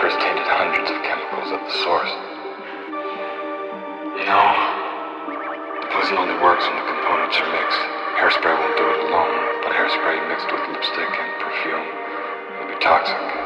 The tainted hundreds of chemicals at the source. You know, the poison only works when the components are mixed. Hairspray won't do it alone, but hairspray mixed with lipstick and perfume will be toxic.